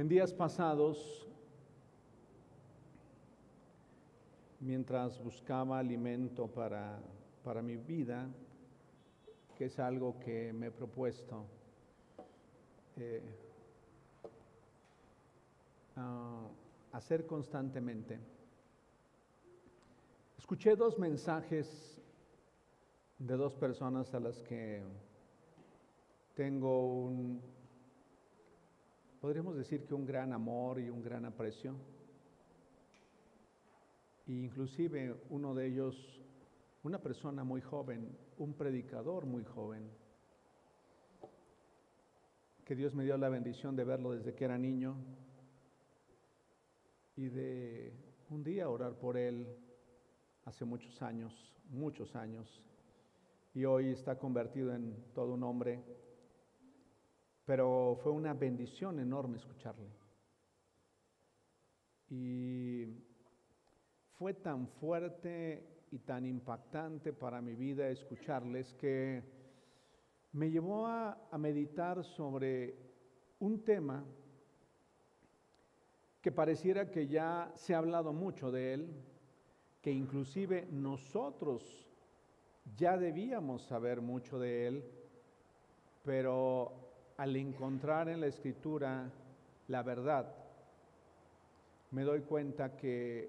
En días pasados, mientras buscaba alimento para, para mi vida, que es algo que me he propuesto, eh, hacer constantemente. Escuché dos mensajes de dos personas a las que tengo un, podríamos decir que un gran amor y un gran aprecio. E inclusive uno de ellos, una persona muy joven, un predicador muy joven, que Dios me dio la bendición de verlo desde que era niño y de un día orar por él hace muchos años, muchos años, y hoy está convertido en todo un hombre, pero fue una bendición enorme escucharle. Y fue tan fuerte y tan impactante para mi vida escucharles que me llevó a, meditar sobre un tema que pareciera que ya se ha hablado mucho de él, que inclusive nosotros ya debíamos saber mucho de él, pero al encontrar en la escritura la verdad, me doy cuenta que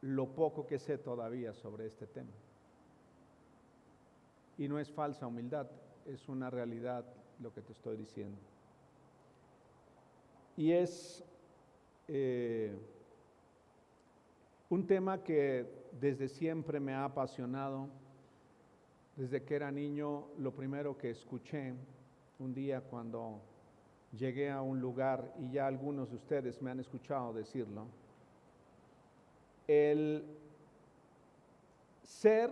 lo poco que sé todavía sobre este tema. Y no es falsa humildad, es una realidad lo que te estoy diciendo. Y es eh, un tema que desde siempre me ha apasionado. Desde que era niño, lo primero que escuché un día cuando llegué a un lugar, y ya algunos de ustedes me han escuchado decirlo, el ser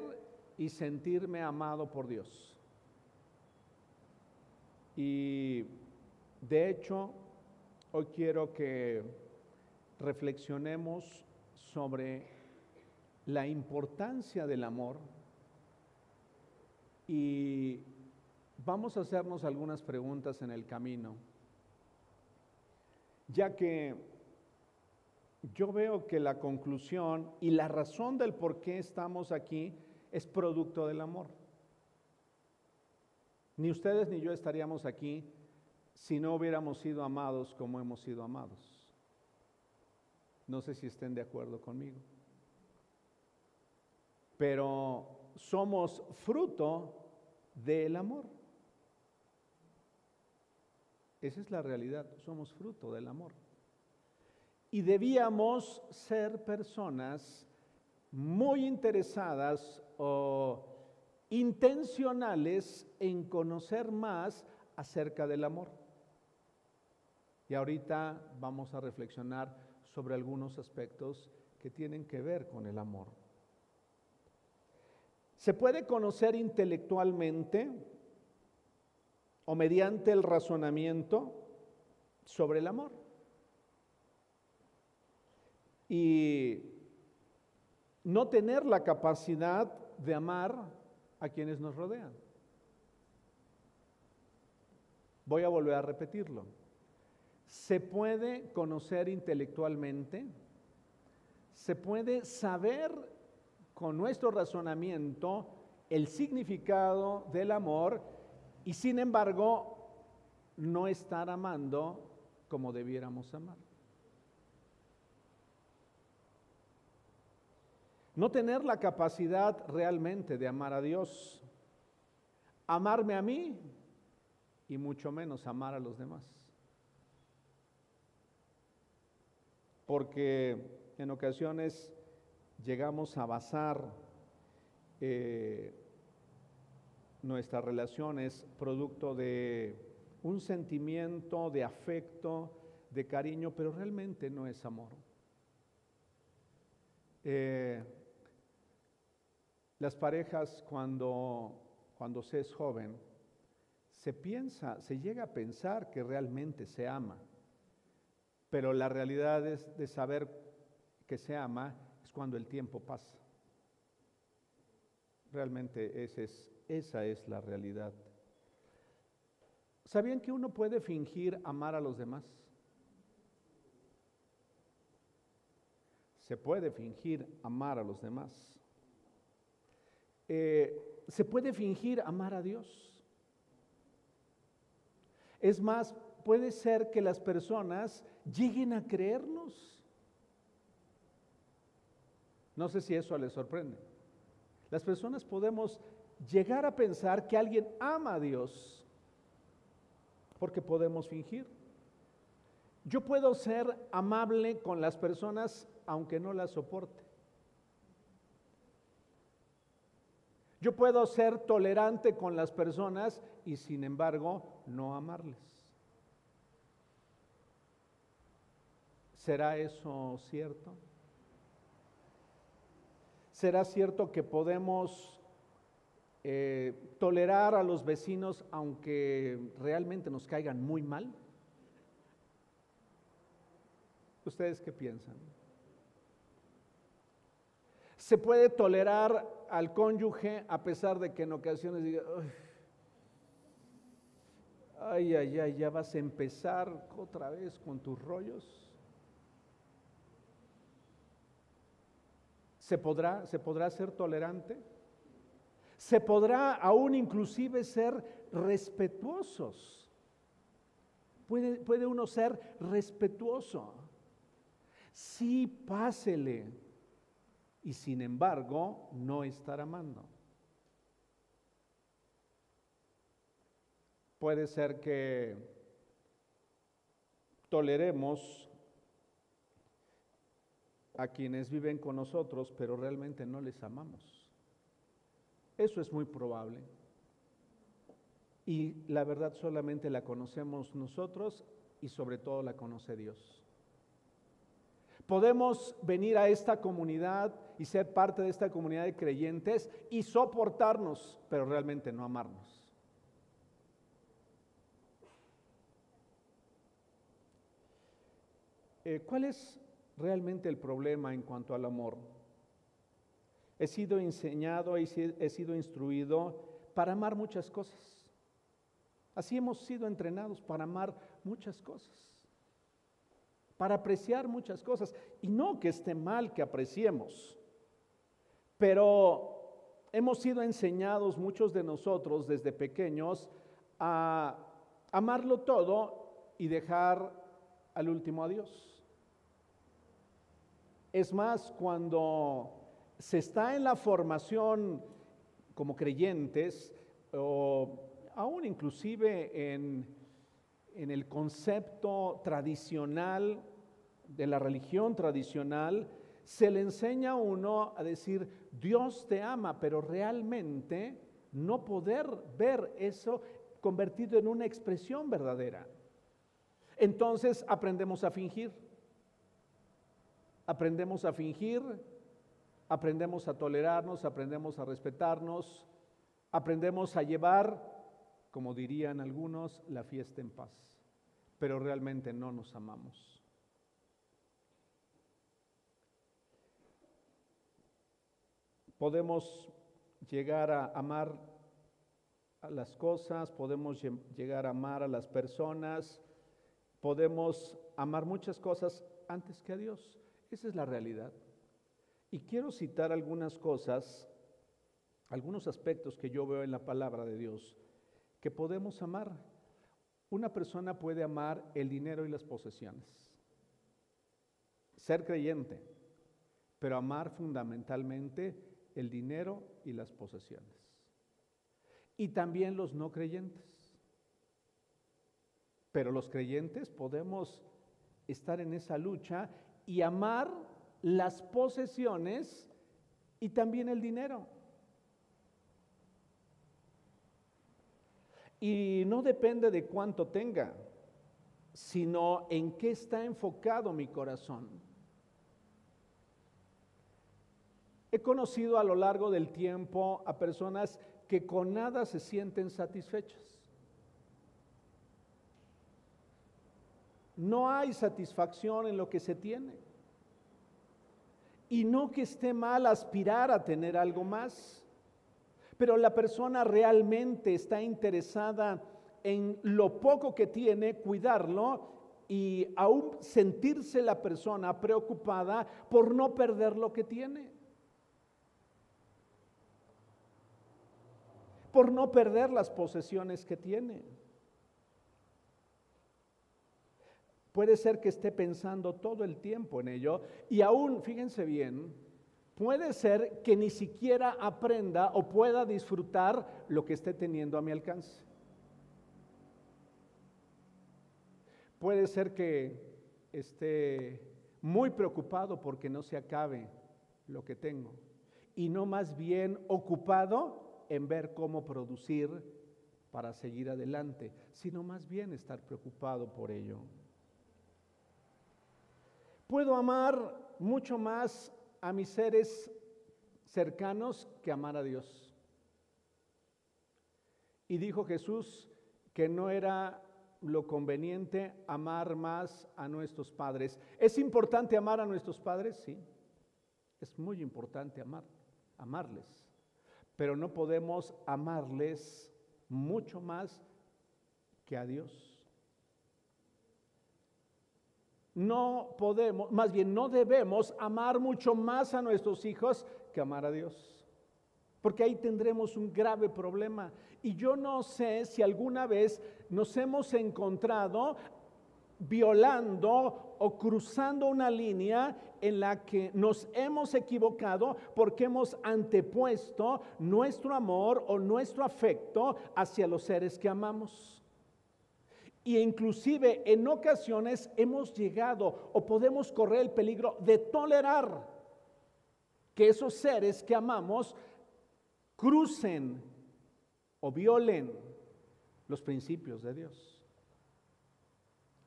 y sentirme amado por Dios. Y de hecho, hoy quiero que reflexionemos sobre la importancia del amor y vamos a hacernos algunas preguntas en el camino, ya que yo veo que la conclusión y la razón del por qué estamos aquí es producto del amor. Ni ustedes ni yo estaríamos aquí si no hubiéramos sido amados como hemos sido amados. No sé si estén de acuerdo conmigo. Pero somos fruto del amor. Esa es la realidad, somos fruto del amor. Y debíamos ser personas muy interesadas o intencionales en conocer más acerca del amor. Y ahorita vamos a reflexionar sobre algunos aspectos que tienen que ver con el amor. Se puede conocer intelectualmente o mediante el razonamiento sobre el amor. Y no tener la capacidad de amar a quienes nos rodean. Voy a volver a repetirlo. Se puede conocer intelectualmente, se puede saber con nuestro razonamiento el significado del amor y sin embargo no estar amando como debiéramos amar. No tener la capacidad realmente de amar a Dios, amarme a mí y mucho menos amar a los demás. porque en ocasiones llegamos a basar eh, nuestras relaciones producto de un sentimiento de afecto, de cariño, pero realmente no es amor. Eh, las parejas cuando, cuando se es joven, se piensa, se llega a pensar que realmente se ama. Pero la realidad es de saber que se ama es cuando el tiempo pasa. Realmente esa es, esa es la realidad. ¿Sabían que uno puede fingir amar a los demás? se puede fingir amar a los demás. Eh, se puede fingir amar a Dios. Es más, puede ser que las personas lleguen a creernos. No sé si eso les sorprende. Las personas podemos llegar a pensar que alguien ama a Dios porque podemos fingir. Yo puedo ser amable con las personas aunque no las soporte. Yo puedo ser tolerante con las personas y sin embargo no amarles. ¿Será eso cierto? ¿Será cierto que podemos eh, tolerar a los vecinos aunque realmente nos caigan muy mal? ¿Ustedes qué piensan? ¿Se puede tolerar al cónyuge a pesar de que en ocasiones diga, ay, ay, ay, ya vas a empezar otra vez con tus rollos? ¿Se podrá, ¿Se podrá ser tolerante? ¿Se podrá aún inclusive ser respetuosos? ¿Puede, puede uno ser respetuoso? Sí, pásele. Y sin embargo, no estar amando. Puede ser que toleremos a quienes viven con nosotros, pero realmente no les amamos. Eso es muy probable. Y la verdad solamente la conocemos nosotros y sobre todo la conoce Dios. Podemos venir a esta comunidad y ser parte de esta comunidad de creyentes y soportarnos, pero realmente no amarnos. Eh, ¿Cuál es realmente el problema en cuanto al amor. He sido enseñado, he sido instruido para amar muchas cosas. Así hemos sido entrenados para amar muchas cosas, para apreciar muchas cosas. Y no que esté mal que apreciemos, pero hemos sido enseñados muchos de nosotros desde pequeños a amarlo todo y dejar al último a Dios. Es más, cuando se está en la formación como creyentes, o aún inclusive en, en el concepto tradicional de la religión tradicional, se le enseña a uno a decir, Dios te ama, pero realmente no poder ver eso convertido en una expresión verdadera. Entonces aprendemos a fingir. Aprendemos a fingir, aprendemos a tolerarnos, aprendemos a respetarnos, aprendemos a llevar, como dirían algunos, la fiesta en paz, pero realmente no nos amamos. Podemos llegar a amar a las cosas, podemos llegar a amar a las personas, podemos amar muchas cosas antes que a Dios. Esa es la realidad. Y quiero citar algunas cosas, algunos aspectos que yo veo en la palabra de Dios, que podemos amar. Una persona puede amar el dinero y las posesiones, ser creyente, pero amar fundamentalmente el dinero y las posesiones. Y también los no creyentes. Pero los creyentes podemos estar en esa lucha y amar las posesiones y también el dinero. Y no depende de cuánto tenga, sino en qué está enfocado mi corazón. He conocido a lo largo del tiempo a personas que con nada se sienten satisfechas. No hay satisfacción en lo que se tiene. Y no que esté mal aspirar a tener algo más, pero la persona realmente está interesada en lo poco que tiene, cuidarlo y aún sentirse la persona preocupada por no perder lo que tiene. Por no perder las posesiones que tiene. Puede ser que esté pensando todo el tiempo en ello y aún, fíjense bien, puede ser que ni siquiera aprenda o pueda disfrutar lo que esté teniendo a mi alcance. Puede ser que esté muy preocupado porque no se acabe lo que tengo y no más bien ocupado en ver cómo producir para seguir adelante, sino más bien estar preocupado por ello. Puedo amar mucho más a mis seres cercanos que amar a Dios. Y dijo Jesús que no era lo conveniente amar más a nuestros padres. ¿Es importante amar a nuestros padres? Sí. Es muy importante amar, amarles. Pero no podemos amarles mucho más que a Dios. No podemos, más bien no debemos amar mucho más a nuestros hijos que amar a Dios. Porque ahí tendremos un grave problema. Y yo no sé si alguna vez nos hemos encontrado violando o cruzando una línea en la que nos hemos equivocado porque hemos antepuesto nuestro amor o nuestro afecto hacia los seres que amamos. Y inclusive en ocasiones hemos llegado o podemos correr el peligro de tolerar que esos seres que amamos crucen o violen los principios de Dios.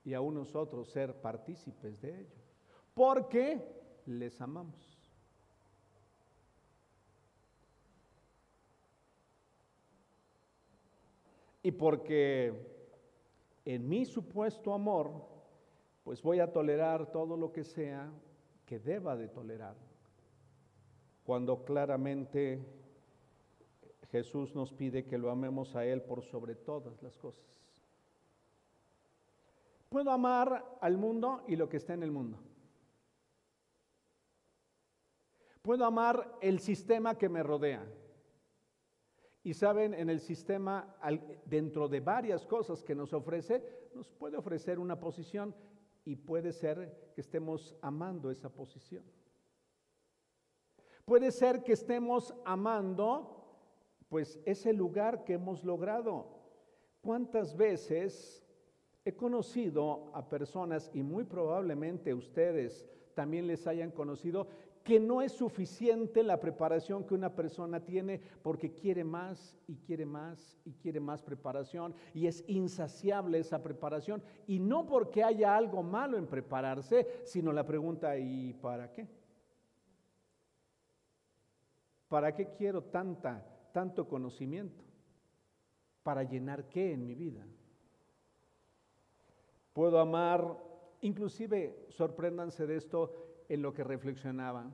Y aún nosotros ser partícipes de ello. Porque les amamos. Y porque en mi supuesto amor, pues voy a tolerar todo lo que sea que deba de tolerar. Cuando claramente Jesús nos pide que lo amemos a Él por sobre todas las cosas. Puedo amar al mundo y lo que está en el mundo. Puedo amar el sistema que me rodea. Y saben, en el sistema, dentro de varias cosas que nos ofrece, nos puede ofrecer una posición y puede ser que estemos amando esa posición. Puede ser que estemos amando pues ese lugar que hemos logrado. ¿Cuántas veces he conocido a personas, y muy probablemente ustedes también les hayan conocido, que no es suficiente la preparación que una persona tiene porque quiere más y quiere más y quiere más preparación y es insaciable esa preparación y no porque haya algo malo en prepararse, sino la pregunta ¿y para qué? ¿Para qué quiero tanta tanto conocimiento? ¿Para llenar qué en mi vida? Puedo amar, inclusive sorpréndanse de esto en lo que reflexionaba.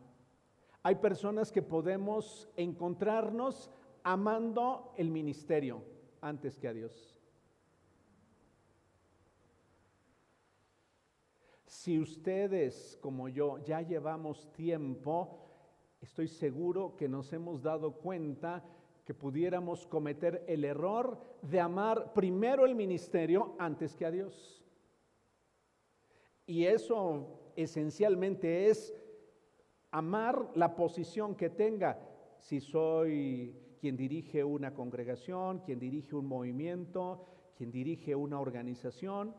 Hay personas que podemos encontrarnos amando el ministerio antes que a Dios. Si ustedes como yo ya llevamos tiempo, estoy seguro que nos hemos dado cuenta que pudiéramos cometer el error de amar primero el ministerio antes que a Dios. Y eso esencialmente es amar la posición que tenga. Si soy quien dirige una congregación, quien dirige un movimiento, quien dirige una organización,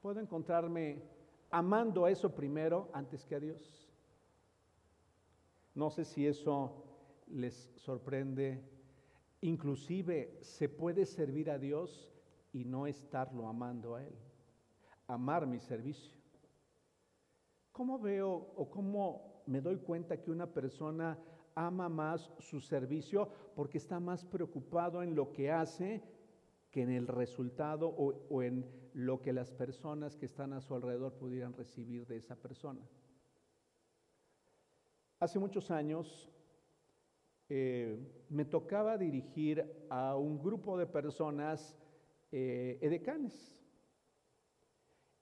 puedo encontrarme amando a eso primero antes que a Dios. No sé si eso les sorprende. Inclusive se puede servir a Dios y no estarlo amando a Él. Amar mi servicio. ¿Cómo veo o cómo me doy cuenta que una persona ama más su servicio porque está más preocupado en lo que hace que en el resultado o, en lo que las personas que están a su alrededor pudieran recibir de esa persona. Hace muchos años eh, me tocaba dirigir a un grupo de personas eh, edecanes.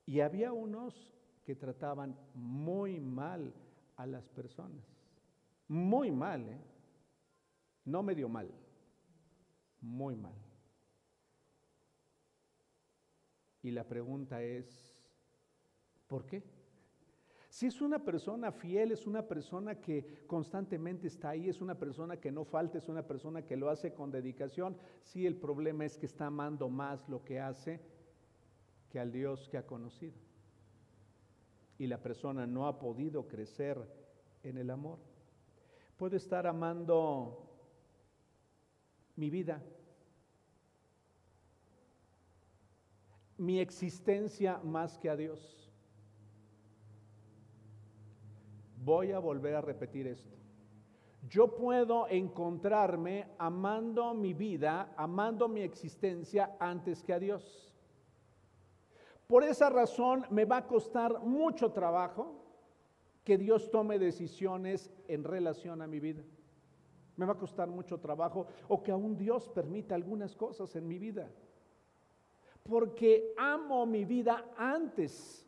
Y había unos que trataban muy mal a las personas. Muy mal, ¿eh? No medio mal, muy mal. Y la pregunta es, ¿por qué? Si es una persona fiel, es una persona que constantemente está ahí, es una persona que no falta, es una persona que lo hace con dedicación, si el problema es que está amando más lo que hace que al Dios que ha conocido. Y la persona no ha podido crecer en el amor. Puede estar amando mi vida, mi existencia más que a Dios. Voy a volver a repetir esto. Yo puedo encontrarme amando mi vida, amando mi existencia antes que a Dios. Por esa razón me va a costar mucho trabajo que Dios tome decisiones en relación a mi vida. Me va a costar mucho trabajo o que aún Dios permita algunas cosas en mi vida. Porque amo mi vida antes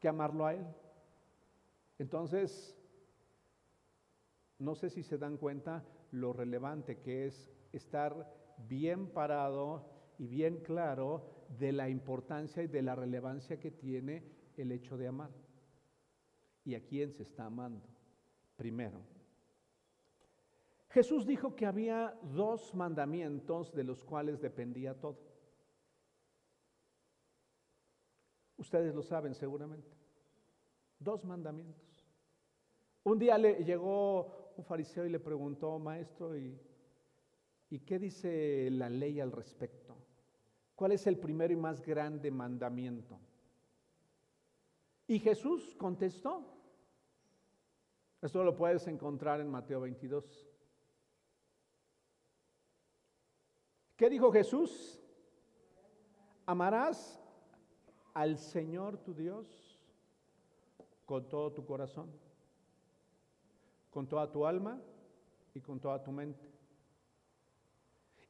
que amarlo a Él. Entonces, no sé si se dan cuenta lo relevante que es estar bien parado y bien claro de la importancia y de la relevancia que tiene el hecho de amar. ¿Y a quién se está amando? Primero. Jesús dijo que había dos mandamientos de los cuales dependía todo. Ustedes lo saben seguramente. Dos mandamientos. Un día le llegó un fariseo y le preguntó, maestro, ¿y, ¿y qué dice la ley al respecto? ¿Cuál es el primero y más grande mandamiento? Y Jesús contestó. Esto lo puedes encontrar en Mateo 22. ¿Qué dijo Jesús? Amarás al Señor tu Dios con todo tu corazón, con toda tu alma y con toda tu mente.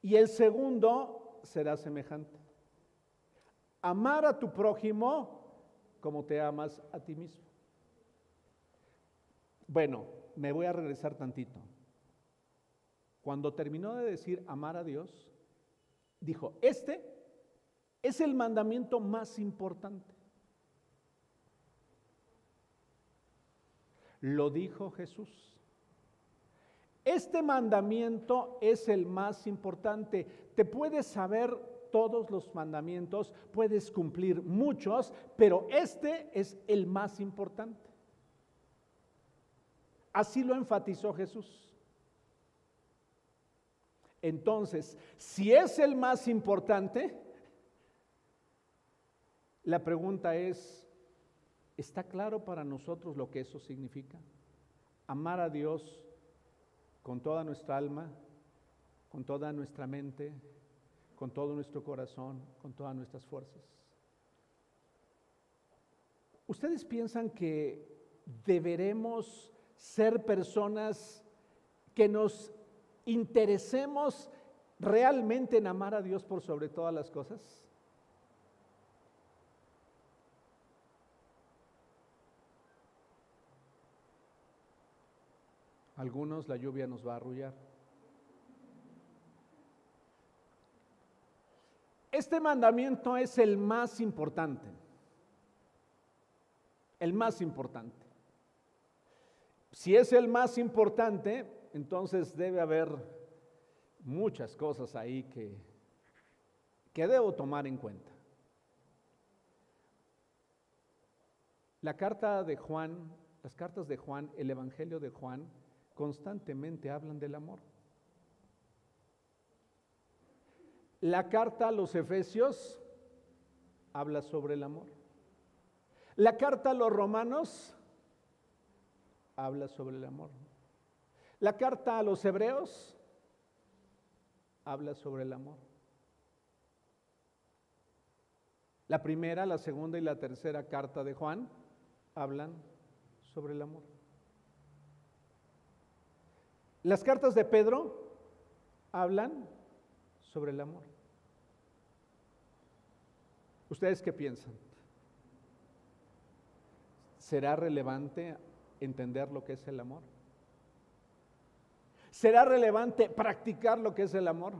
Y el segundo será semejante. Amar a tu prójimo como te amas a ti mismo. Bueno, me voy a regresar tantito. Cuando terminó de decir amar a Dios, dijo, este es el mandamiento más importante. Lo dijo Jesús. Este mandamiento es el más importante. Te puedes saber todos los mandamientos, puedes cumplir muchos, pero este es el más importante. Así lo enfatizó Jesús. Entonces, si es el más importante, la pregunta es, ¿está claro para nosotros lo que eso significa? Amar a Dios con toda nuestra alma, con toda nuestra mente, con todo nuestro corazón, con todas nuestras fuerzas. ¿Ustedes piensan que deberemos ser personas que nos interesemos realmente en amar a Dios por sobre todas las cosas? Algunos la lluvia nos va a arrullar. Este mandamiento es el más importante. El más importante. Si es el más importante, entonces debe haber muchas cosas ahí que, que debo tomar en cuenta. La carta de Juan, las cartas de Juan, el Evangelio de Juan, constantemente hablan del amor. La carta a los Efesios habla sobre el amor. La carta a los Romanos habla sobre el amor. La carta a los Hebreos habla sobre el amor. La primera, la segunda y la tercera carta de Juan hablan sobre el amor. Las cartas de Pedro hablan sobre el amor. ¿Ustedes qué piensan? ¿será relevante entender lo que es el amor? ¿Será relevante practicar lo que es el amor?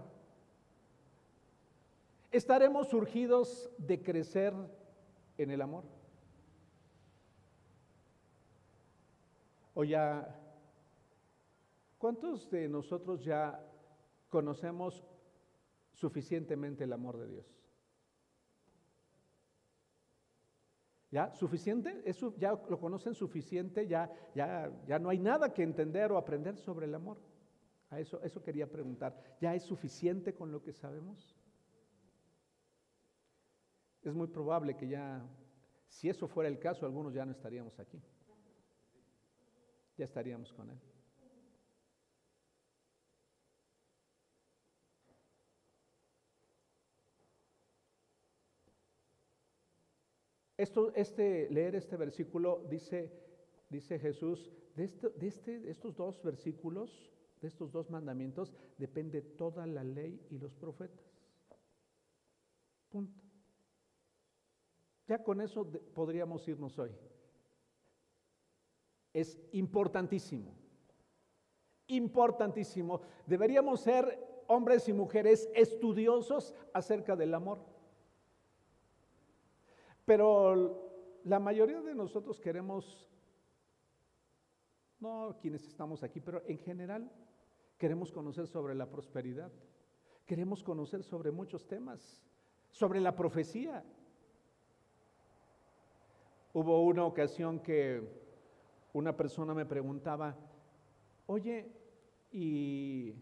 ¿Estaremos surgidos de crecer en el amor? O ya, ¿cuántos de nosotros ya conocemos suficientemente el amor de Dios? ¿Ya? ¿Suficiente? ¿Eso ya lo conocen suficiente? ¿Ya, ya, ya no hay nada que entender o aprender sobre el amor? A eso, eso quería preguntar. ¿Ya es suficiente con lo que sabemos? Es muy probable que ya, si eso fuera el caso, algunos ya no estaríamos aquí. Ya estaríamos con Él. Esto, este, leer este versículo dice, dice Jesús, de, este, de, este, estos dos versículos, de estos dos mandamientos, depende toda la ley y los profetas. Punto. Ya con eso podríamos irnos hoy. Es importantísimo, importantísimo. Deberíamos ser hombres y mujeres estudiosos acerca del amor. Pero la mayoría de nosotros queremos, no quienes estamos aquí, pero en general queremos conocer sobre la prosperidad, queremos conocer sobre muchos temas, sobre la profecía, Hubo una ocasión que una persona me preguntaba, oye, ¿y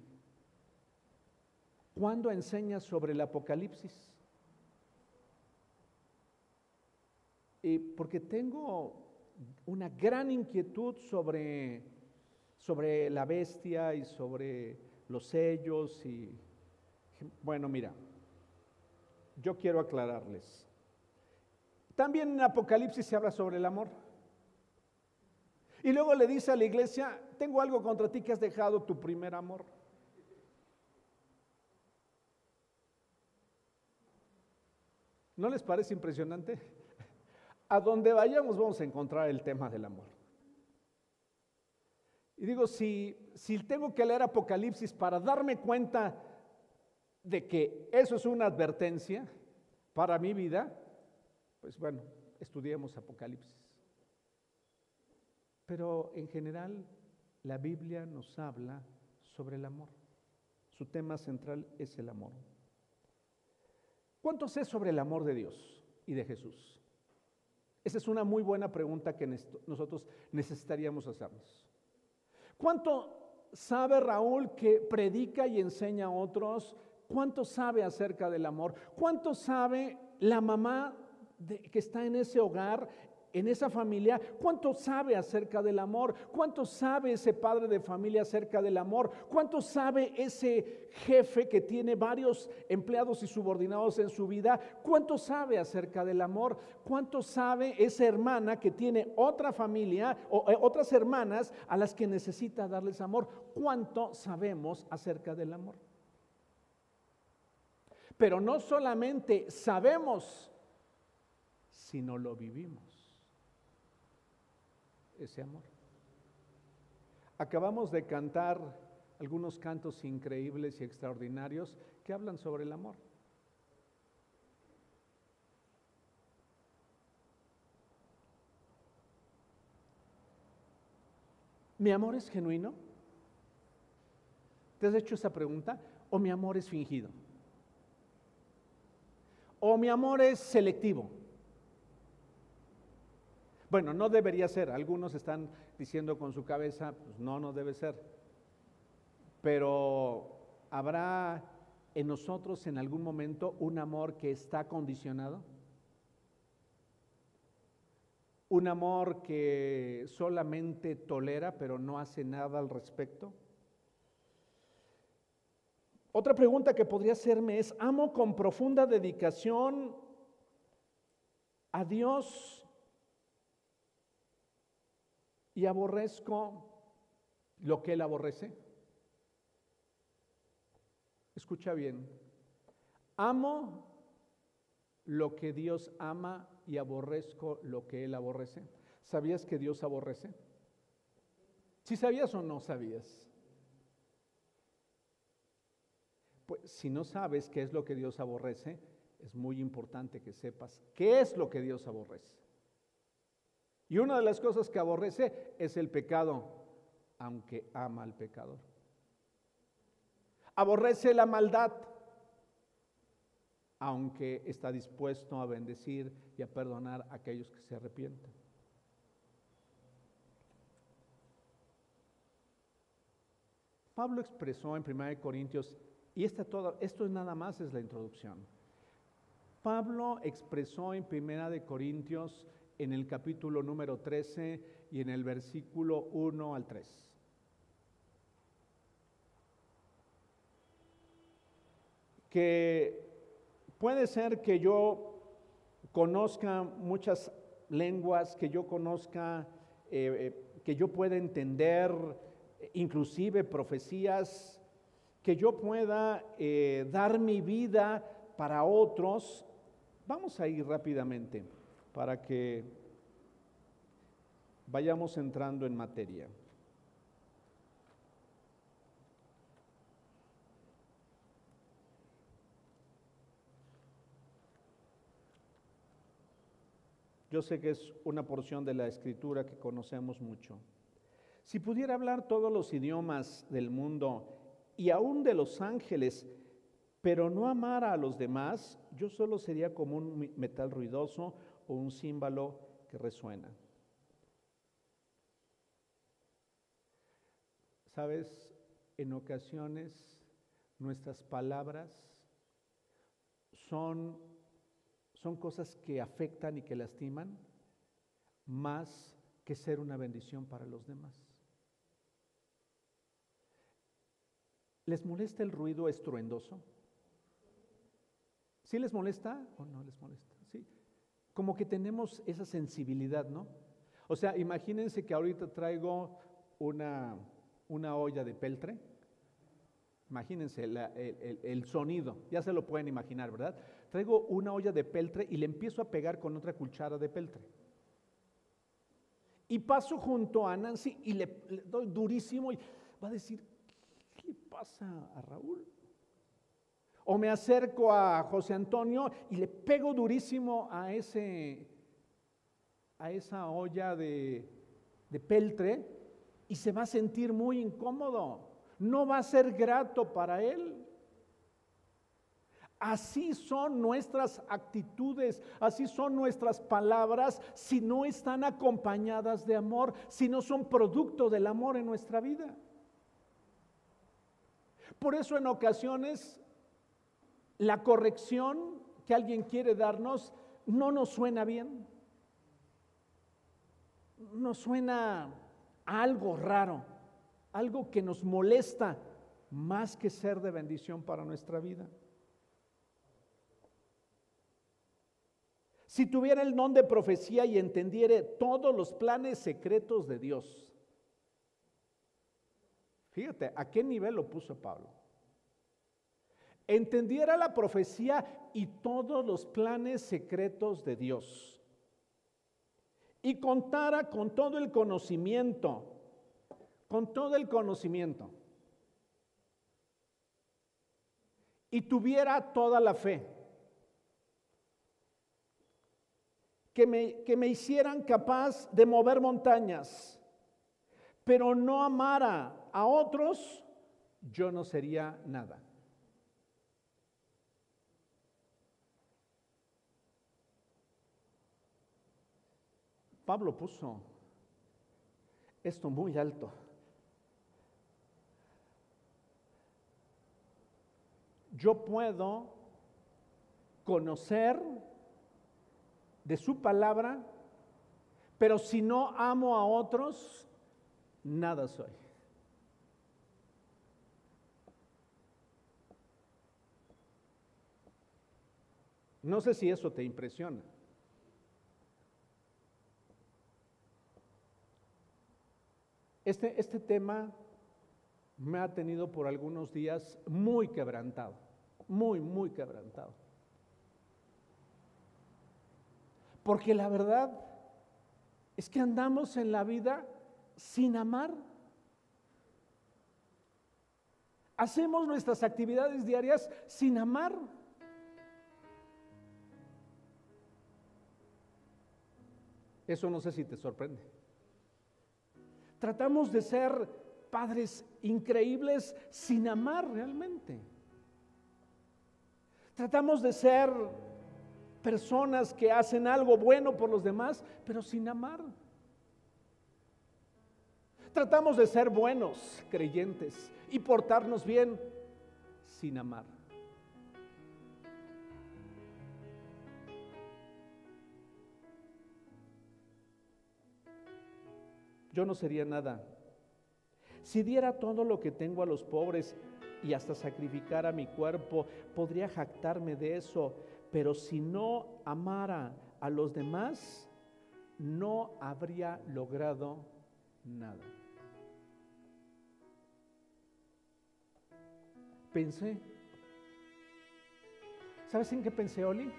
cuándo enseñas sobre el Apocalipsis? Y porque tengo una gran inquietud sobre, sobre la bestia y sobre los sellos y bueno, mira, yo quiero aclararles. También en Apocalipsis se habla sobre el amor. Y luego le dice a la iglesia, tengo algo contra ti que has dejado tu primer amor. ¿No les parece impresionante? A donde vayamos vamos a encontrar el tema del amor. Y digo, si, si tengo que leer Apocalipsis para darme cuenta de que eso es una advertencia para mi vida, pues bueno, estudiemos Apocalipsis. Pero en general la Biblia nos habla sobre el amor. Su tema central es el amor. ¿Cuánto sé sobre el amor de Dios y de Jesús? Esa es una muy buena pregunta que nosotros necesitaríamos hacernos. ¿Cuánto sabe Raúl que predica y enseña a otros? ¿Cuánto sabe acerca del amor? ¿Cuánto sabe la mamá que está en ese hogar, en esa familia, cuánto sabe acerca del amor, cuánto sabe ese padre de familia acerca del amor, cuánto sabe ese jefe que tiene varios empleados y subordinados en su vida, cuánto sabe acerca del amor, cuánto sabe esa hermana que tiene otra familia o eh, otras hermanas a las que necesita darles amor, cuánto sabemos acerca del amor. Pero no solamente sabemos, si no lo vivimos. Ese amor. Acabamos de cantar algunos cantos increíbles y extraordinarios que hablan sobre el amor. ¿Mi amor es genuino? ¿Te has hecho esa pregunta? ¿O mi amor es fingido? ¿O mi amor es selectivo? Bueno, no debería ser. Algunos están diciendo con su cabeza, pues no, no debe ser. Pero ¿habrá en nosotros en algún momento un amor que está condicionado? Un amor que solamente tolera pero no hace nada al respecto. Otra pregunta que podría hacerme es, ¿amo con profunda dedicación a Dios y aborrezco lo que Él aborrece. Escucha bien, amo lo que Dios ama y aborrezco lo que Él aborrece. ¿Sabías que Dios aborrece? Si sabías o no sabías. Pues si no sabes qué es lo que Dios aborrece, es muy importante que sepas qué es lo que Dios aborrece. Y una de las cosas que aborrece es el pecado, aunque ama al pecador. Aborrece la maldad, aunque está dispuesto a bendecir y a perdonar a aquellos que se arrepienten. Pablo expresó en 1 Corintios, y esta toda, esto es nada más es la introducción. Pablo expresó en 1 Corintios en el capítulo número 13 y en el versículo 1 al 3. Que puede ser que yo conozca muchas lenguas, que yo conozca, eh, eh, que yo pueda entender inclusive profecías, que yo pueda eh, dar mi vida para otros. Vamos a ir rápidamente para que vayamos entrando en materia. Yo sé que es una porción de la escritura que conocemos mucho. Si pudiera hablar todos los idiomas del mundo y aún de los ángeles, pero no amara a los demás, yo solo sería como un metal ruidoso o un símbolo que resuena. Sabes, en ocasiones nuestras palabras son, son cosas que afectan y que lastiman más que ser una bendición para los demás. ¿Les molesta el ruido estruendoso? ¿Sí les molesta o no les molesta? Como que tenemos esa sensibilidad, ¿no? O sea, imagínense que ahorita traigo una, una olla de peltre. Imagínense el, el, sonido, ya se lo pueden imaginar, ¿verdad? Traigo una olla de peltre y le empiezo a pegar con otra cuchara de peltre. Y paso junto a Nancy y le doy durísimo y va a decir, ¿qué pasa a Raúl? O me acerco a José Antonio y le pego durísimo a, ese, a esa olla de, de peltre y se va a sentir muy incómodo. No va a ser grato para él. Así son nuestras actitudes, así son nuestras palabras si no están acompañadas de amor, si no son producto del amor en nuestra vida. Por eso en ocasiones la corrección que alguien quiere darnos no nos suena bien. Nos suena algo raro, algo que nos molesta más que ser de bendición para nuestra vida. Si tuviera el don de profecía y entendiere todos los planes secretos de Dios, Fíjate, ¿a qué nivel lo puso Pablo? Entendiera la profecía y todos los planes secretos de Dios. Y contara con todo el conocimiento, con todo el conocimiento. Y tuviera toda la fe. Que me, que me hicieran capaz de mover montañas, pero no amara a otros, yo no sería nada. Pablo puso esto muy alto. Yo puedo conocer de su palabra, pero si no amo a otros, nada soy. No sé si eso te impresiona. Este, este tema me ha tenido por algunos días muy quebrantado, muy, muy quebrantado. Porque la verdad, es que andamos en la vida sin amar. Hacemos nuestras actividades diarias sin amar. Eso no sé si te sorprende. Tratamos de ser padres increíbles sin amar realmente. Tratamos de ser personas que hacen algo bueno por los demás, pero sin amar. Tratamos de ser buenos creyentes y portarnos bien sin amar. Yo no sería nada. Si diera todo lo que tengo a los pobres y hasta sacrificara mi cuerpo, podría jactarme de eso, pero si no amara a los demás, no habría logrado nada. Pensé, ¿sabes en qué pensé, Oli?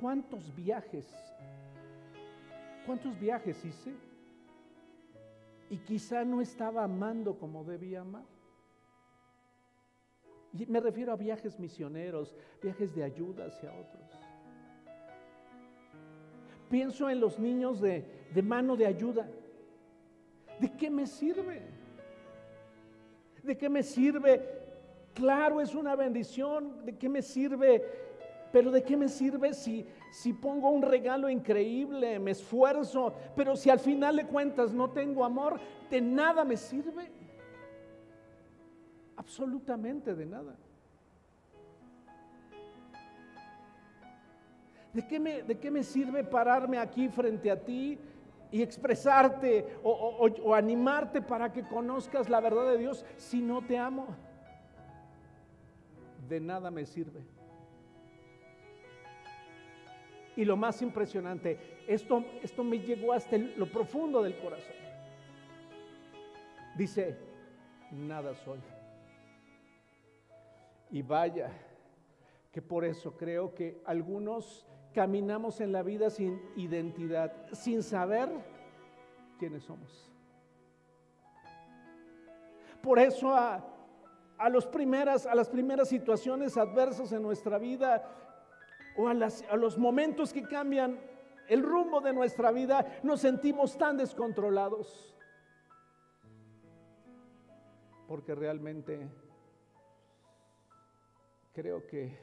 ¿Cuántos viajes, cuántos viajes hice? Y quizá no estaba amando como debía amar. Y me refiero a viajes misioneros, viajes de ayuda hacia otros. Pienso en los niños de, de mano de ayuda. ¿De qué me sirve? ¿De qué me sirve? Claro, es una bendición. ¿De qué me sirve? Pero ¿de qué me sirve si, si pongo un regalo increíble, me esfuerzo, pero si al final de cuentas no tengo amor, de nada me sirve? Absolutamente de nada. ¿De qué, me, ¿De qué me sirve pararme aquí frente a ti y expresarte o, o, animarte para que conozcas la verdad de Dios si no te amo? De nada me sirve. Y lo más impresionante, esto, esto me llegó hasta lo profundo del corazón. Dice, nada soy. Y vaya, que por eso creo que algunos caminamos en la vida sin identidad, sin saber quiénes somos. Por eso a, a, los primeras, a las primeras situaciones adversas en nuestra vida o a, a los momentos que cambian el rumbo de nuestra vida, nos sentimos tan descontrolados. Porque realmente creo que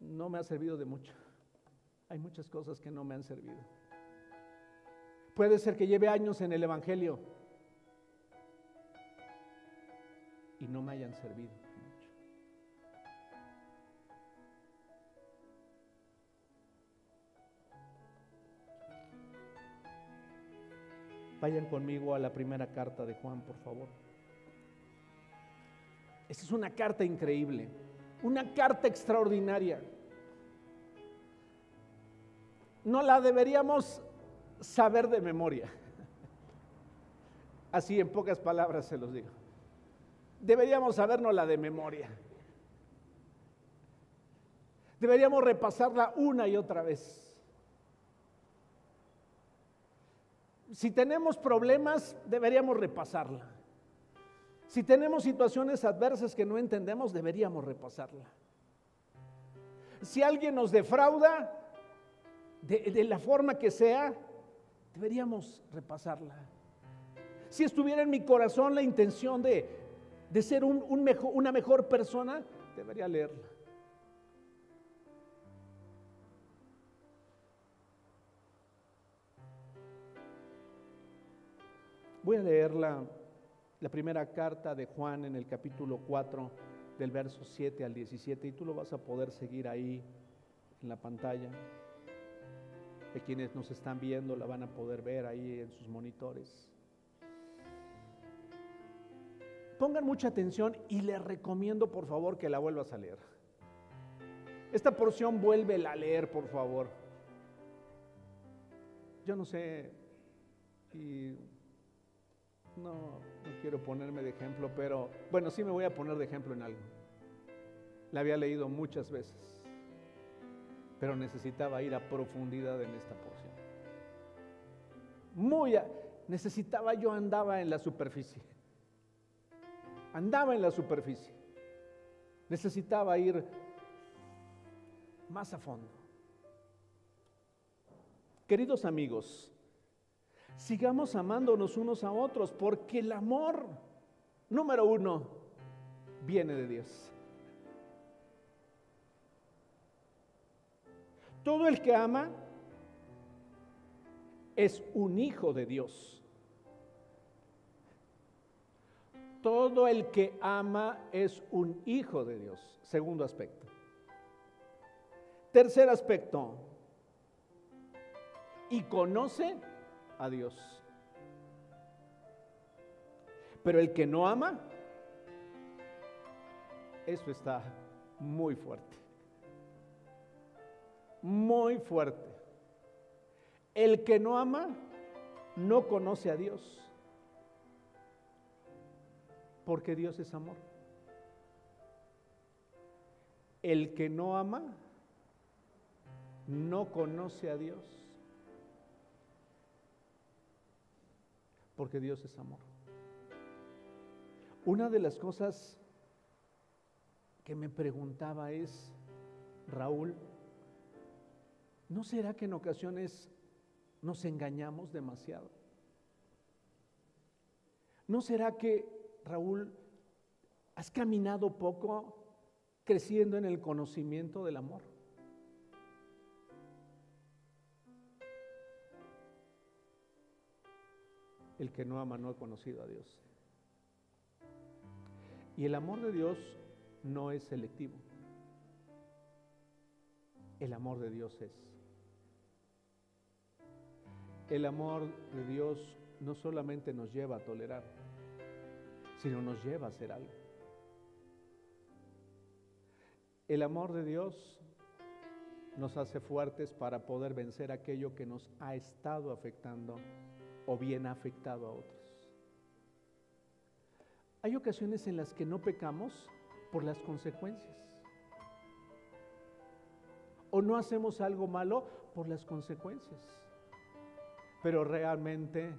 no me ha servido de mucho. Hay muchas cosas que no me han servido. Puede ser que lleve años en el Evangelio y no me hayan servido Vayan conmigo a la primera carta de Juan, por favor. Esta es una carta increíble, una carta extraordinaria. No la deberíamos saber de memoria. Así en pocas palabras se los digo. Deberíamos sabernos la de memoria. Deberíamos repasarla una y otra vez. Si tenemos problemas, deberíamos repasarla. Si tenemos situaciones adversas que no entendemos, deberíamos repasarla. Si alguien nos defrauda, de, la forma que sea, deberíamos repasarla. Si estuviera en mi corazón la intención de, ser una mejor persona, debería leerla. Voy a leerla la primera carta de Juan en el capítulo 4 del verso 7 al 17 y tú lo vas a poder seguir ahí en la pantalla. De quienes nos están viendo la van a poder ver ahí en sus monitores. Pongan mucha atención y les recomiendo por favor que la vuelvas a leer. Esta porción vuelve a leer, por favor. Yo no sé, y no, no quiero ponerme de ejemplo, pero bueno, sí me voy a poner de ejemplo en algo. La había leído muchas veces. pero necesitaba ir a profundidad en esta porción. Muy, necesitaba yo andaba en la superficie. Andaba en la superficie. Necesitaba ir más a fondo. Queridos amigos, sigamos amándonos unos a otros porque el amor, número uno, viene de Dios. Todo el que ama es un hijo de Dios. Todo el que ama es un hijo de Dios. Segundo aspecto. Tercer aspecto. Y conoce a Dios. Pero el que no ama, eso está muy fuerte. Muy fuerte. El que no ama, no conoce a Dios. Porque Dios es amor. El que no ama, no conoce a Dios. Porque Dios es amor. Una de las cosas que me preguntaba es, Raúl, ¿no será que en ocasiones nos engañamos demasiado? ¿No será que, Raúl, has caminado poco creciendo en el conocimiento del amor? El que no ama no ha conocido a Dios. Y el amor de Dios no es selectivo. El amor de Dios es. El amor de Dios no solamente nos lleva a tolerar, sino nos lleva a hacer algo. El amor de Dios nos hace fuertes para poder vencer aquello que nos ha estado afectando o bien ha afectado a otros. Hay ocasiones en las que no pecamos por las consecuencias. O no hacemos algo malo por las consecuencias. Pero realmente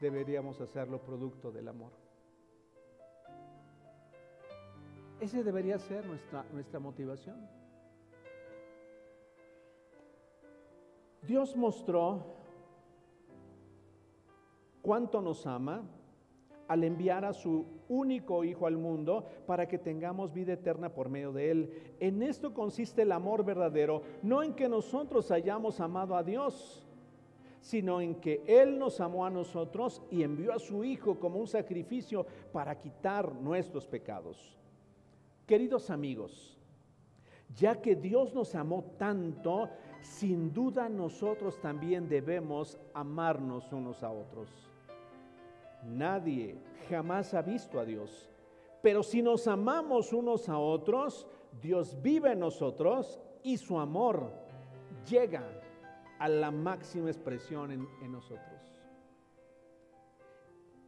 deberíamos hacerlo producto del amor. Ese debería ser nuestra, nuestra motivación. Dios mostró cuánto nos ama al enviar a su único Hijo al mundo para que tengamos vida eterna por medio de Él. En esto consiste el amor verdadero, no en que nosotros hayamos amado a Dios, sino en que Él nos amó a nosotros y envió a su Hijo como un sacrificio para quitar nuestros pecados. Queridos amigos, ya que Dios nos amó tanto, sin duda nosotros también debemos amarnos unos a otros. Nadie jamás ha visto a Dios. Pero si nos amamos unos a otros, Dios vive en nosotros y su amor llega a la máxima expresión en, nosotros.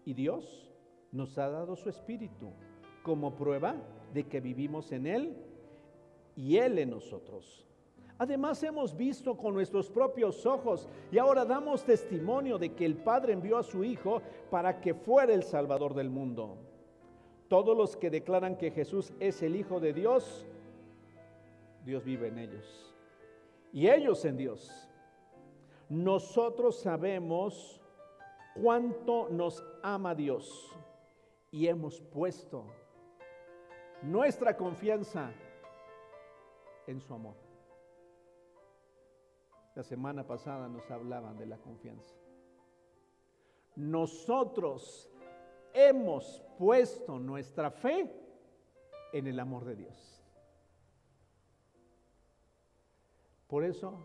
Y Dios nos ha dado su espíritu como prueba de que vivimos en Él y Él en nosotros. Además hemos visto con nuestros propios ojos y ahora damos testimonio de que el Padre envió a su Hijo para que fuera el Salvador del mundo. Todos los que declaran que Jesús es el Hijo de Dios, Dios vive en ellos. Y ellos en Dios. Nosotros sabemos cuánto nos ama Dios y hemos puesto nuestra confianza en su amor. La semana pasada nos hablaban de la confianza. Nosotros hemos puesto nuestra fe en el amor de Dios. Por eso,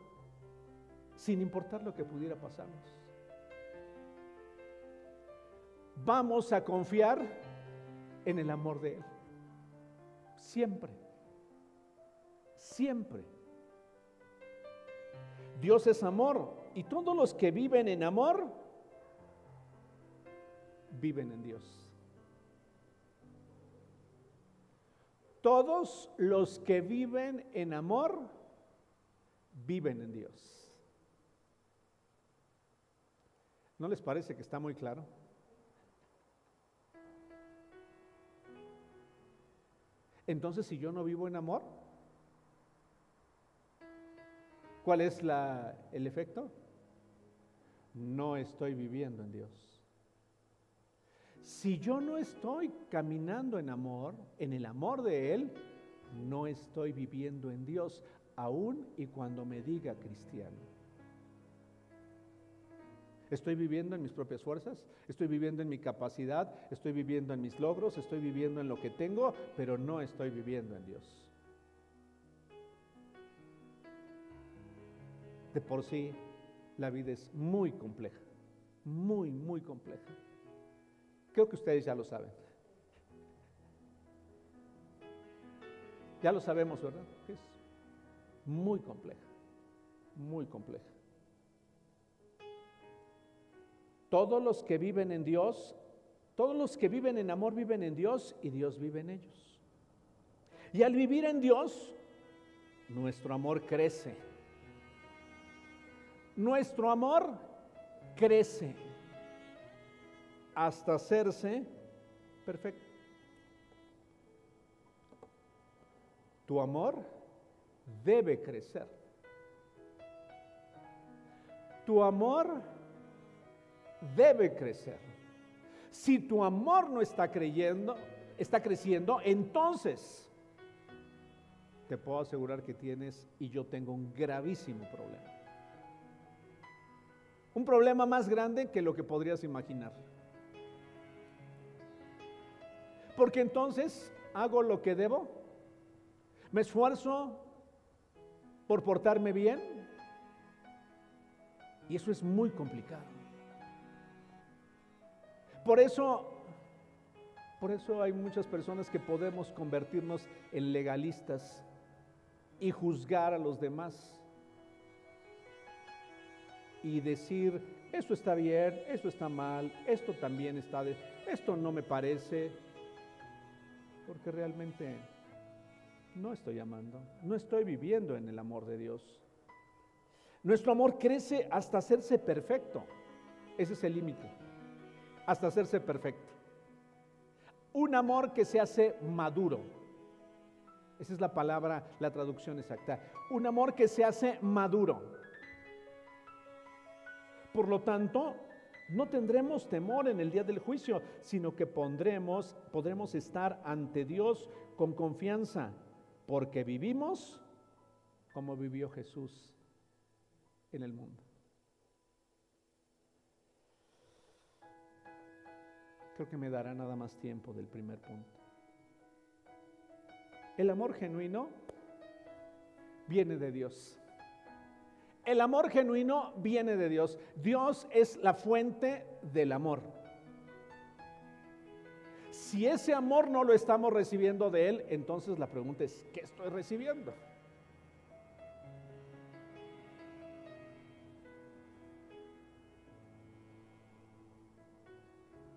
sin importar lo que pudiera pasarnos, vamos a confiar en el amor de Él. Siempre. Siempre. Dios es amor y todos los que viven en amor viven en Dios. Todos los que viven en amor viven en Dios. ¿No les parece que está muy claro? Entonces, si yo no vivo en amor, ¿cuál es el efecto? No estoy viviendo en Dios. Si yo no estoy caminando en amor, en el amor de Él, no estoy viviendo en Dios, aún y cuando me diga cristiano. Estoy viviendo en mis propias fuerzas, estoy viviendo en mi capacidad, estoy viviendo en mis logros, estoy viviendo en lo que tengo, pero no estoy viviendo en Dios. De por sí, la vida es muy compleja, muy, muy compleja. Creo que ustedes ya lo saben. Ya lo sabemos, ¿verdad? es muy compleja, muy compleja. Todos los que viven en Dios, todos los que viven en amor viven en Dios y Dios vive en ellos. Y al vivir en Dios, nuestro amor crece. Nuestro amor crece hasta hacerse perfecto. Tu amor debe crecer. Tu amor debe crecer. Si tu amor no está creyendo, está creciendo, entonces te puedo asegurar que tienes y yo tengo un gravísimo problema. Un problema más grande que lo que podrías imaginar. Porque entonces hago lo que debo, me esfuerzo por portarme bien y eso es muy complicado. Por eso, por eso hay muchas personas que podemos convertirnos en legalistas y juzgar a los demás y decir, esto está bien, esto está mal, esto también está, de, esto no me parece, porque realmente no estoy amando, no estoy viviendo en el amor de Dios. Nuestro amor crece hasta hacerse perfecto, ese es el límite hasta hacerse perfecto. Un amor que se hace maduro. Esa es la palabra, la traducción exacta. Un amor que se hace maduro. Por lo tanto, no tendremos temor en el día del juicio, sino que pondremos, podremos estar ante Dios con confianza, porque vivimos como vivió Jesús en el mundo. Creo que me dará nada más tiempo del primer punto. El amor genuino viene de Dios. El amor genuino viene de Dios. Dios es la fuente del amor. Si ese amor no lo estamos recibiendo de Él, entonces la pregunta es, ¿qué estoy recibiendo?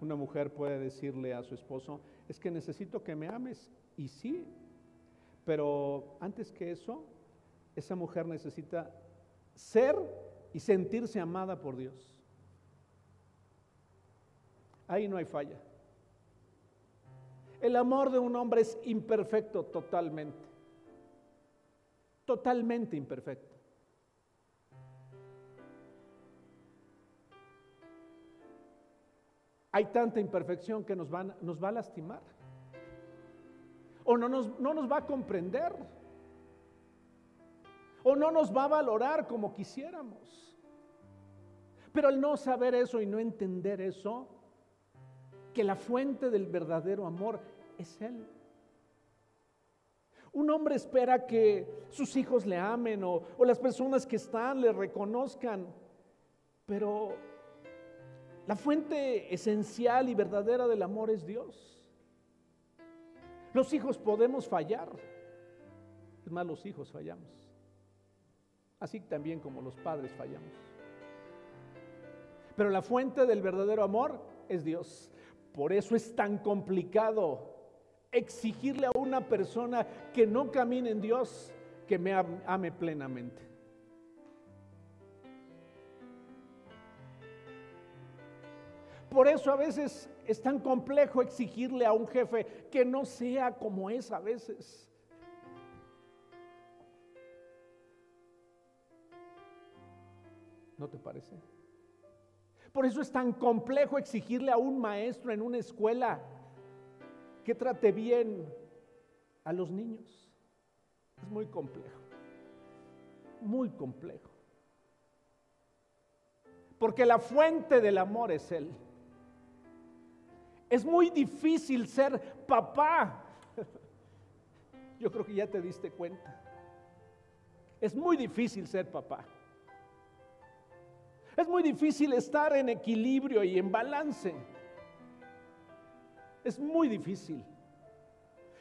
Una mujer puede decirle a su esposo, es que necesito que me ames. Y sí, pero antes que eso, esa mujer necesita ser y sentirse amada por Dios. Ahí no hay falla. El amor de un hombre es imperfecto totalmente. Totalmente imperfecto. hay tanta imperfección que nos, nos va a lastimar. O no nos, no nos va a comprender. O no nos va a valorar como quisiéramos. Pero al no saber eso y no entender eso, que la fuente del verdadero amor es Él. Un hombre espera que sus hijos le amen o, o las personas que están le reconozcan, pero la fuente esencial y verdadera del amor es Dios. Los hijos podemos fallar. Es más, los hijos fallamos así también como los padres fallamos. Pero la fuente del verdadero amor es Dios. Por eso es tan complicado exigirle a una persona que no camine en Dios que me ame plenamente. Por eso a veces es tan complejo exigirle a un jefe que no sea como es a veces. ¿No te parece? Por eso es tan complejo exigirle a un maestro en una escuela que trate bien a los niños. Es muy complejo, muy complejo. Porque la fuente del amor es Él. Es muy difícil ser papá. Yo creo que ya te diste cuenta. Es muy difícil ser papá. Es muy difícil estar en equilibrio y en balance. Es muy difícil.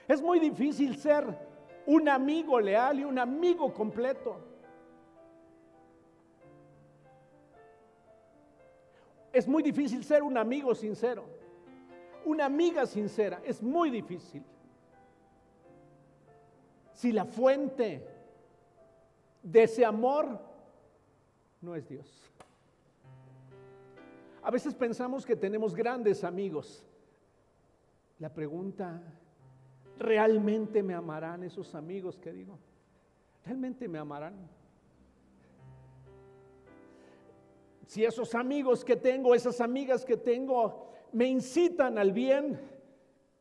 Es muy difícil ser un amigo leal y un amigo completo. Es muy difícil ser un amigo sincero. Una amiga sincera. Es muy difícil. Si la fuente de ese amor no es Dios. A veces pensamos que tenemos grandes amigos. La pregunta, ¿realmente me amarán esos amigos que digo? ¿Realmente me amarán? Si esos amigos que tengo, esas amigas que tengo, me incitan al bien,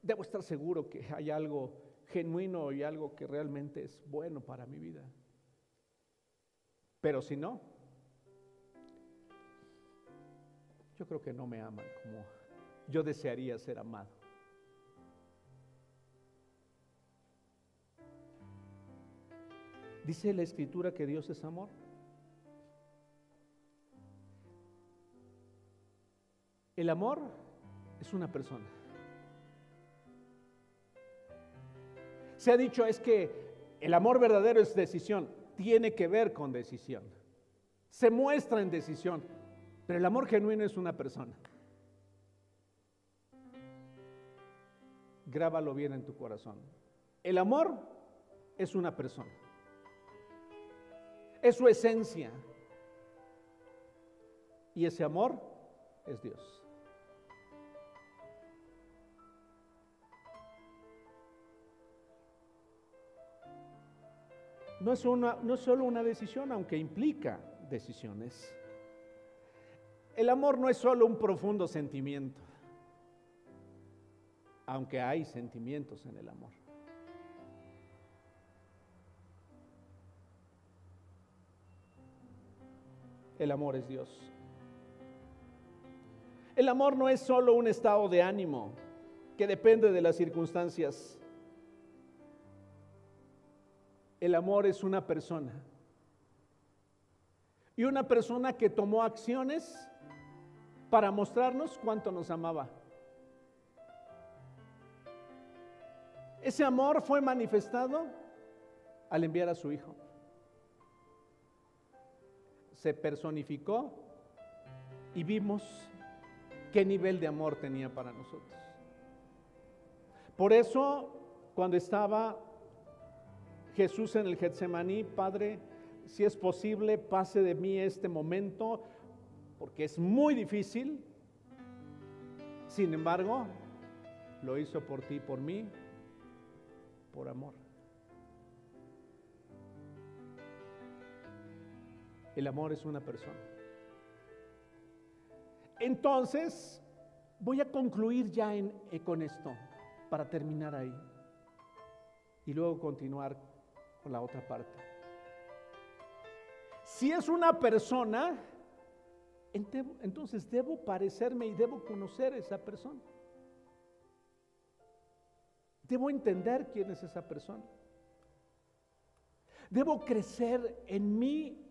debo estar seguro que hay algo genuino y algo que realmente es bueno para mi vida. Pero si no, yo creo que no me aman como yo desearía ser amado. Dice la escritura que Dios es amor. El amor es una persona. Se ha dicho es que el amor verdadero es decisión, tiene que ver con decisión. Se muestra en decisión. Pero el amor genuino es una persona. Grábalo bien en tu corazón. El amor es una persona. Es su esencia. Y ese amor es Dios. No es, una, no es solo una decisión, aunque implica decisiones. El amor no es solo un profundo sentimiento, aunque hay sentimientos en el amor. El amor es Dios. El amor no es solo un estado de ánimo que depende de las circunstancias. El amor es una persona. Y una persona que tomó acciones para mostrarnos cuánto nos amaba. Ese amor fue manifestado al enviar a su Hijo. Se personificó y vimos qué nivel de amor tenía para nosotros. Por eso, cuando estaba Jesús en el Getsemaní, Padre, si es posible, pase de mí este momento, porque es muy difícil. Sin embargo, lo hizo por ti, por mí, por amor. El amor es una persona. Entonces, voy a concluir ya eh, con esto, para terminar ahí. Y luego continuar con la otra parte. Si es una persona, entonces debo parecerme y debo conocer a esa persona. Debo entender quién es esa persona. Debo crecer en mi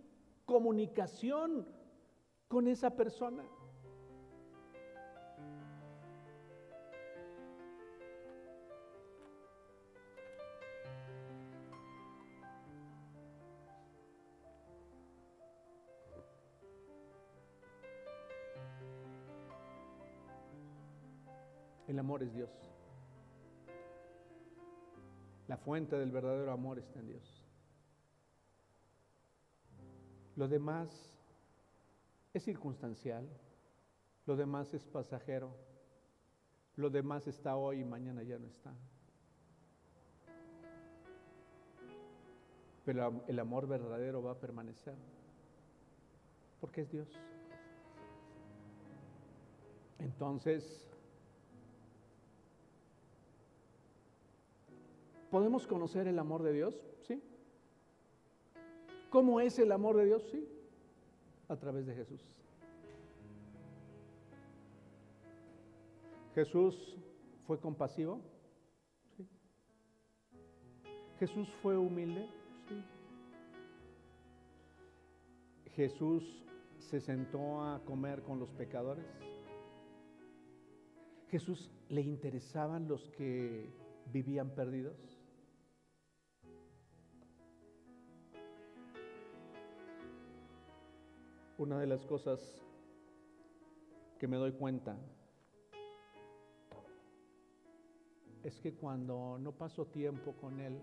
comunicación con esa persona. El amor es Dios. La fuente del verdadero amor está en Dios. Lo demás es circunstancial, Lo demás es pasajero. Lo demás está hoy y mañana ya no está. Pero el amor verdadero va a permanecer. Porque es Dios. Entonces, ¿podemos conocer el amor de Dios? Sí. ¿Cómo es el amor de Dios? Sí. A través de Jesús. Jesús fue compasivo. Sí. Jesús fue humilde. Sí. Jesús se sentó a comer con los pecadores. Jesús le interesaban los que vivían perdidos. Una de las cosas que me doy cuenta es que cuando no paso tiempo con Él,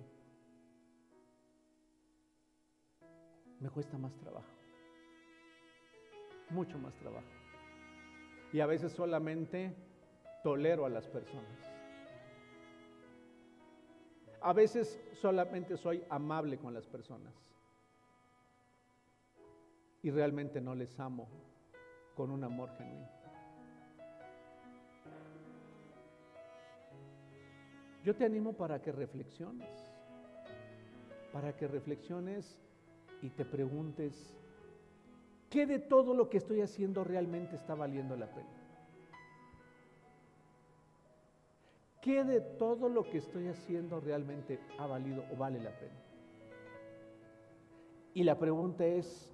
me cuesta más trabajo, mucho más trabajo. Y a veces solamente tolero a las personas. A veces solamente soy amable con las personas y realmente no les amo con un amor genuino. Yo te animo para que reflexiones, para que reflexiones y te preguntes, ¿qué de todo lo que estoy haciendo realmente está valiendo la pena? ¿Qué de todo lo que estoy haciendo realmente ha valido o vale la pena? Y la pregunta es,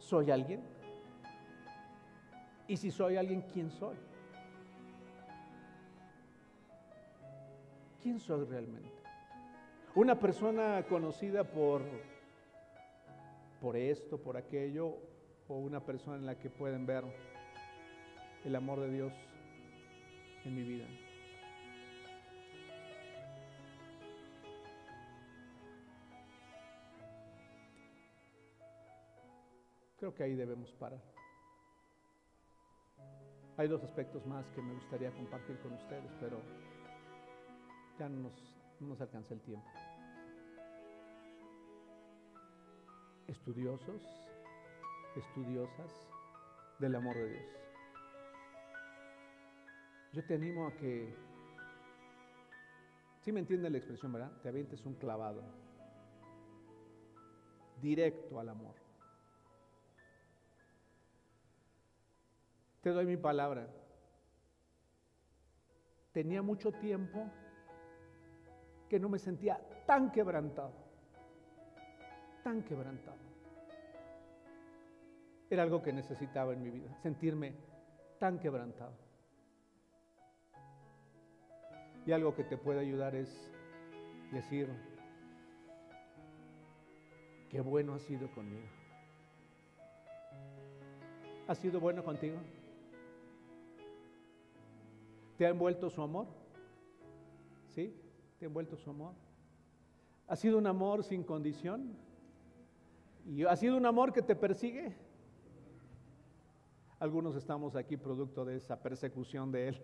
¿soy alguien? Y si soy alguien, ¿quién soy? ¿Quién soy realmente? Una persona conocida por, por esto, por aquello, o una persona en la que pueden ver el amor de Dios en mi vida. Creo que ahí debemos parar. Hay dos aspectos más que me gustaría compartir con ustedes, pero ya no nos, alcanza el tiempo. Estudiosos, estudiosas del amor de Dios. Yo te animo a que, si me entiende la expresión, ¿verdad? Te avientes un clavado directo al amor. Te doy mi palabra. Tenía mucho tiempo que no me sentía tan quebrantado, tan quebrantado. Era algo que necesitaba en mi vida, sentirme tan quebrantado. Y algo que te puede ayudar es decir, qué bueno ha sido conmigo. ¿Ha sido bueno contigo? ¿Te ha envuelto su amor? ¿Sí? ¿Te ha envuelto su amor? ¿Ha sido un amor sin condición? ¿Y ha sido un amor que te persigue? Algunos estamos aquí producto de esa persecución de Él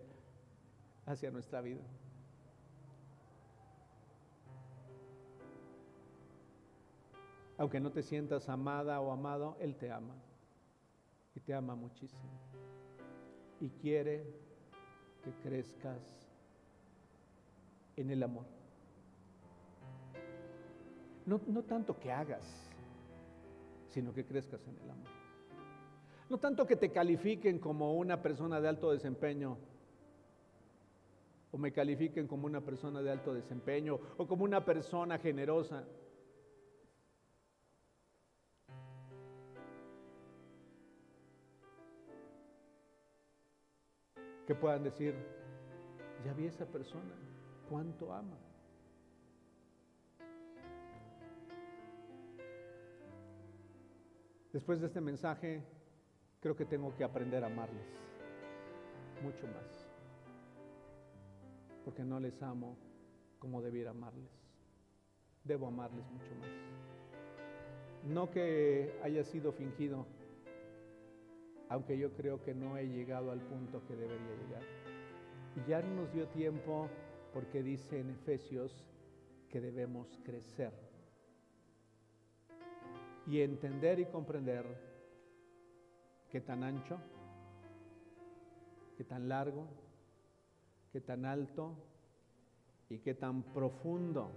hacia nuestra vida. Aunque no te sientas amada o amado, Él te ama. Y te ama muchísimo. Y quiere que crezcas en el amor. No, no tanto que hagas, sino que crezcas en el amor. No tanto que te califiquen como una persona de alto desempeño, o me califiquen como una persona de alto desempeño, o como una persona generosa. Que puedan decir, ya vi a esa persona, cuánto ama. Después de este mensaje, creo que tengo que aprender a amarles mucho más, porque no les amo como debiera amarles. Debo amarles mucho más. No que haya sido fingido, aunque yo creo que no he llegado al punto que debería llegar. Y ya no nos dio tiempo porque dice en Efesios que debemos crecer y entender y comprender qué tan ancho, qué tan largo, qué tan alto y qué tan profundo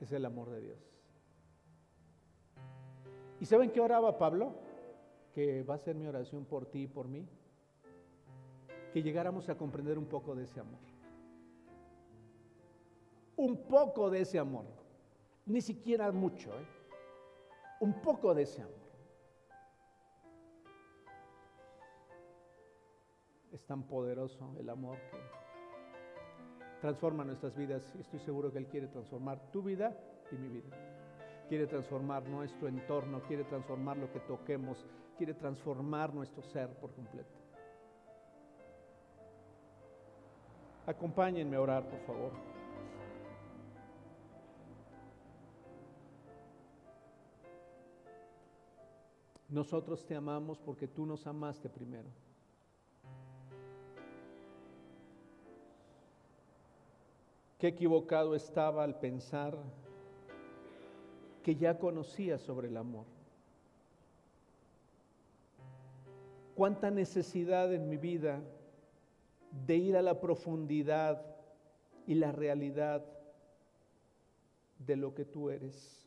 es el amor de Dios. ¿Y saben qué oraba Pablo? Que va a ser mi oración por ti y por mí. Que llegáramos a comprender un poco de ese amor. Un poco de ese amor. Ni siquiera mucho, ¿eh? Un poco de ese amor. Es tan poderoso el amor que transforma nuestras vidas y estoy seguro que Él quiere transformar tu vida y mi vida quiere transformar nuestro entorno, quiere transformar lo que toquemos, quiere transformar nuestro ser por completo. Acompáñenme a orar, por favor. Nosotros te amamos porque tú nos amaste primero. Qué equivocado estaba al pensar que ya conocía sobre el amor. Cuánta necesidad en mi vida de ir a la profundidad y la realidad de lo que tú eres.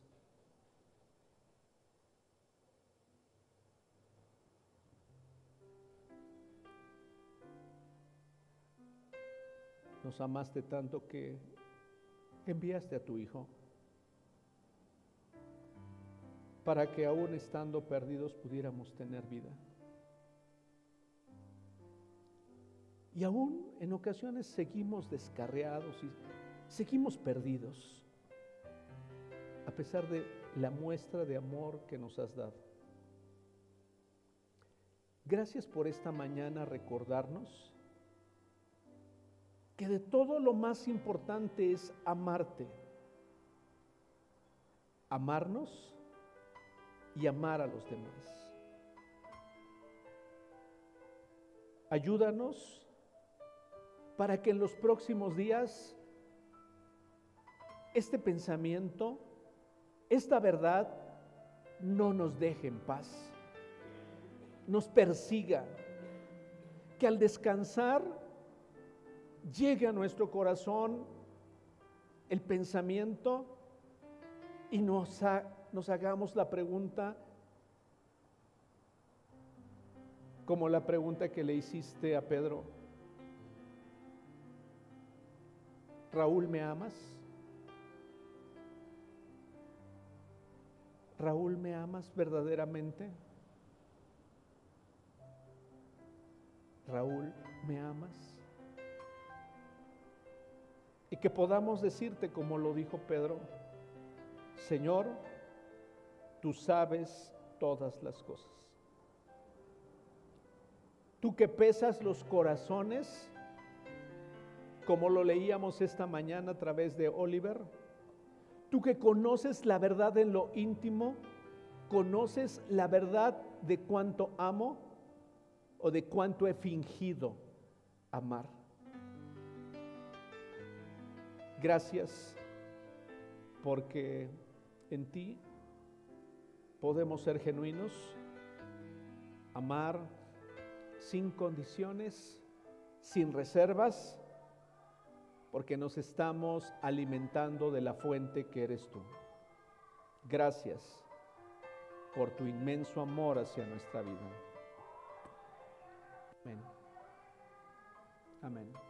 Nos amaste tanto que enviaste a tu Hijo. Para que aún estando perdidos pudiéramos tener vida. Y aún en ocasiones seguimos descarriados y seguimos perdidos, a pesar de la muestra de amor que nos has dado. Gracias por esta mañana recordarnos que de todo lo más importante es amarte. Amarnos y amar a los demás. Ayúdanos para que en los próximos días este pensamiento, esta verdad, no nos deje en paz, nos persiga, que al descansar llegue a nuestro corazón el pensamiento y nos, ha, nos hagamos la pregunta como la pregunta que le hiciste a Pedro. Raúl, ¿me amas? Raúl, ¿me amas verdaderamente? Raúl, ¿me amas? Y que podamos decirte como lo dijo Pedro, Señor, tú sabes todas las cosas. Tú que pesas los corazones, como lo leíamos esta mañana a través de Oliver, tú que conoces la verdad en lo íntimo, conoces la verdad de cuánto amo o de cuánto he fingido amar. Gracias porque en ti podemos ser genuinos, amar sin condiciones, sin reservas, porque nos estamos alimentando de la fuente que eres tú. Gracias por tu inmenso amor hacia nuestra vida. Amén. Amén.